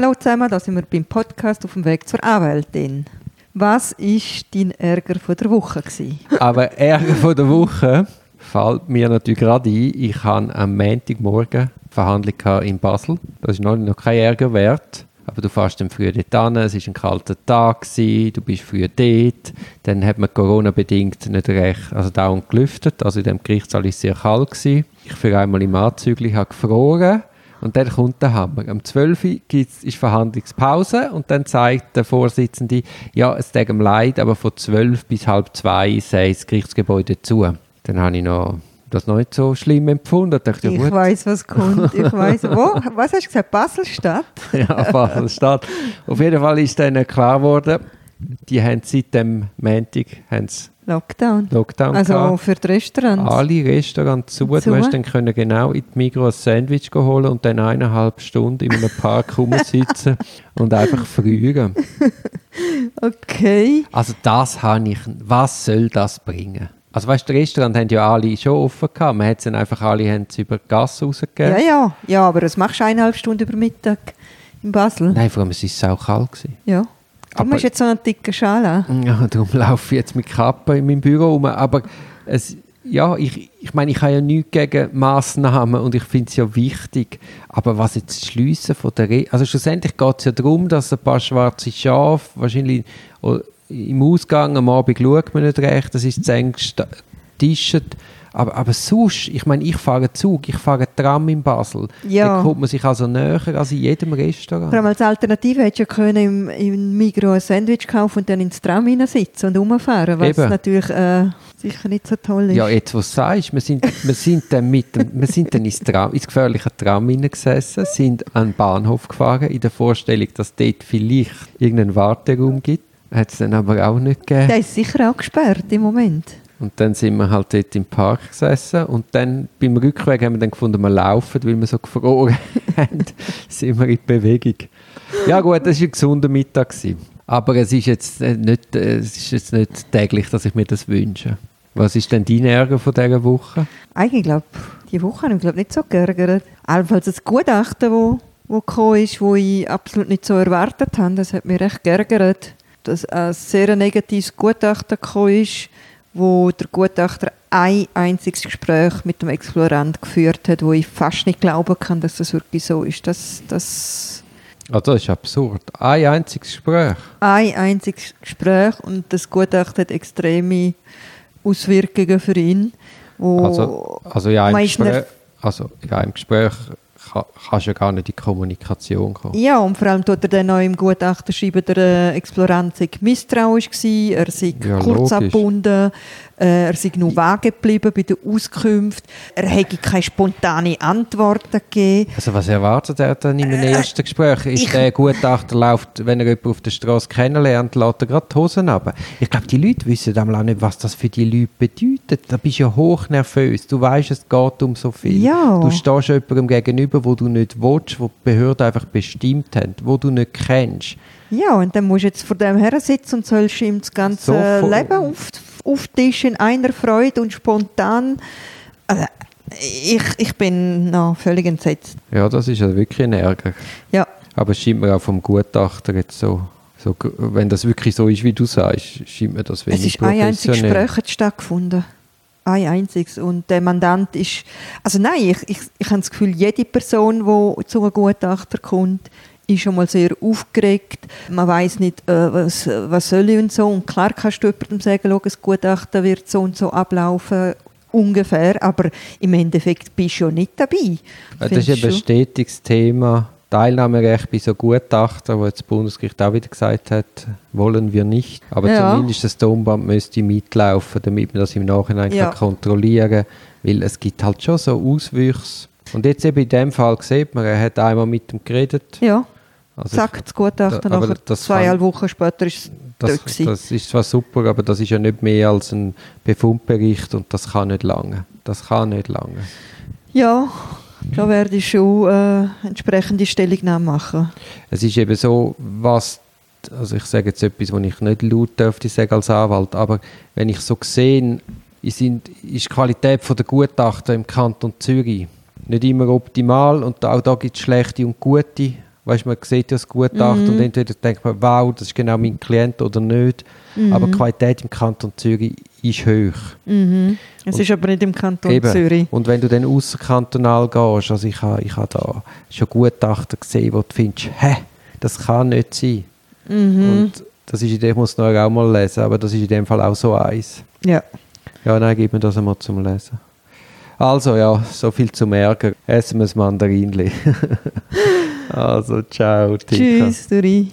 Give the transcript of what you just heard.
Hallo zusammen, da sind wir beim Podcast auf dem Weg zur Anwältin. Was war dein Ärger von der Woche? Gewesen? Aber Ärger von der Woche fällt mir natürlich gerade ein. Ich hatte am Montagmorgen Verhandlung in Basel. Das ist noch, noch kein Ärger wert. Aber du fährst dann früh dort hin, es war ein kalter Tag, gewesen, du bist früh dort. Dann hat man Corona-bedingt nicht recht, also dauernd gelüftet. Also in dem Gerichtssaal war es sehr kalt. Gewesen. Ich für einmal im Anzügli habe gefroren. Und dann kommt der Hammer. Am 12. Uhr ist Verhandlungspause und dann sagt der Vorsitzende, ja, es tut ihm leid, aber von 12 bis halb zwei sei das Gerichtsgebäude zu. Dann habe ich noch das noch nicht so schlimm empfunden. Dachte, ich ja, weiß, was kommt. Ich weiß, wo? Was hast du gesagt? Baselstadt? ja, Baselstadt. Auf jeden Fall ist dann klar geworden, die haben seit dem Montag Lockdown. Lockdown also gehabt. für die Restaurants? Alle Restaurants zu. zu. Du hast dann können genau in die Migros ein Sandwich holen und dann eineinhalb Stunden in einem Park rumsitzen und einfach frieren. Okay. Also das habe ich, was soll das bringen? Also weißt du, die Restaurants haben ja alle schon offen gehabt. Man hat dann einfach alle haben über die Gasse rausgegeben. Ja, ja, ja, aber das machst du eineinhalb Stunden über Mittag in Basel. Nein, vor allem es ist auch kalt gewesen. Ja. Du musst jetzt so einen dicken Schal an. Ja, darum laufe ich jetzt mit Kappe in meinem Büro rum. Aber es, ja, ich, ich meine, ich habe ja nichts gegen Massnahmen und ich finde es ja wichtig. Aber was jetzt das Schliessen von der... Re also schlussendlich geht es ja darum, dass ein paar schwarze Schafe wahrscheinlich im Ausgang am Abend schaut man nicht recht, das ist zu eng getischt. Aber, aber sonst, ich meine, ich fahre Zug, ich fahre Tram in Basel. Ja. Da kommt man sich also näher als in jedem Restaurant. Vor allem als Alternative hättest du ja können im, im Migros ein Sandwich kaufen und dann ins Tram sitzen und rumfahren, was Eben. natürlich äh, sicher nicht so toll ist. Ja, jetzt, was du sagst, wir sind, wir sind dann, mit dem, wir sind dann ins, Tram, ins gefährliche Tram gesessen, sind an den Bahnhof gefahren, in der Vorstellung, dass dort vielleicht irgendeinen Warteraum gibt. Hat es dann aber auch nicht gegeben. Der ist sicher auch gesperrt im Moment. Und dann sind wir halt dort im Park gesessen und dann beim Rückweg haben wir dann gefunden, wir laufen, weil wir so gefroren haben, sind wir in Bewegung. Ja gut, das war ein gesunder Mittag. Gewesen. Aber es ist, jetzt nicht, es ist jetzt nicht täglich, dass ich mir das wünsche. Was ist denn dein Ärger von dieser Woche? Eigentlich glaube die Woche habe ich nicht so geärgert. Allenfalls das Gutachten, wo, wo gekommen ist, wo ich absolut nicht so erwartet habe, das hat mich recht geärgert dass ein sehr negatives Gutachten gekommen ist, wo der Gutachter ein einziges Gespräch mit dem Explorant geführt hat, wo ich fast nicht glauben kann, dass das wirklich so ist. Das, das also das ist absurd. Ein einziges Gespräch? Ein einziges Gespräch und das Gutachten hat extreme Auswirkungen für ihn. Also, also, in einem Gespräch, also in einem Gespräch kannst du ja gar nicht in die Kommunikation kommen. Ja, und vor allem tut er dann auch im Gutachten schreiben, der äh, Explorant sei misstrauisch gewesen, er sei ja, kurz abgebunden, äh, er sei nur vage geblieben bei der Auskunft, er hätte keine spontane Antworten gegeben. Also was erwartet er dann in einem äh, ersten Gespräch? Ist ich, der Gutachter läuft, wenn er jemanden auf der Straße kennenlernt, lässt er gerade die Hosen ab? Ich glaube, die Leute wissen auch nicht, was das für die Leute bedeutet. Da bist du ja hochnervös, du weißt, es geht um so viel. Ja. Du stehst jemandem gegenüber, wo du nicht willst, wo die Behörden einfach bestimmt haben, wo du nicht kennst. Ja, und dann musst du jetzt vor dem her sitzen und sollst ihm das ganze so Leben auf, auftischen in einer Freude und spontan. Also, ich, ich bin noch völlig entsetzt. Ja, das ist ja wirklich ein Ärger. Ja. Aber es scheint mir auch vom Gutachter jetzt so, so, wenn das wirklich so ist, wie du sagst, scheint mir das wenig Es ist ein einziges Gespräch stattgefunden. Ein einziges. Und der Mandant ist, also nein, ich, ich, ich habe das Gefühl, jede Person, die zu einem Gutachter kommt, ist schon mal sehr aufgeregt. Man weiß nicht, äh, was, was soll ich und so. Und klar kannst du jemandem sagen, schau, das Gutachten wird so und so ablaufen, ungefähr, aber im Endeffekt bist du ja nicht dabei. Das ist ein stetiges Thema. Teilnahmerecht bei so Gutachtern, wo jetzt das Bundesgericht auch wieder gesagt hat, wollen wir nicht. Aber ja. zumindest das Tonband müsste mitlaufen, damit man das im Nachhinein ja. kann kontrollieren kann. Weil es gibt halt schon so Auswüchse. Und jetzt eben in dem Fall sieht man, er hat einmal mit ihm geredet. Ja. Also Zack, das Gutachten da, nachher zweieinhalb Wochen später ist es das, das ist zwar super, aber das ist ja nicht mehr als ein Befundbericht und das kann nicht lange. Das kann nicht lange. Ja, da werde ich schon äh, entsprechende Stellungnahme machen. Es ist eben so, was, also ich sage jetzt etwas, was ich nicht laut dürfte sagen als Anwalt, aber wenn ich so sehe, ist die Qualität der Gutachten im Kanton Zürich nicht immer optimal und auch da gibt es schlechte und gute Weißt, man sieht ja das Gutachten Mhm. und entweder denkt man, wow, das ist genau mein Klient oder nicht. Mhm. Aber die Qualität im Kanton Zürich ist hoch. Mhm. Es Und- ist aber nicht im Kanton Eben. Zürich. Und wenn du dann außerkantonal gehst, also ich habe ich ha da schon Gutachten gesehen, wo du findest, hä, das kann nicht sein. Mhm. Und das ist dem, muss noch auch mal lesen, aber das ist in dem Fall auch so eins. Ja. Ja, nein, gib mir das einmal zum Lesen. Also ja, so viel zum Ärger. Essen wir das Mandarinli. also, ciao, Tika. Tschüss, Duri.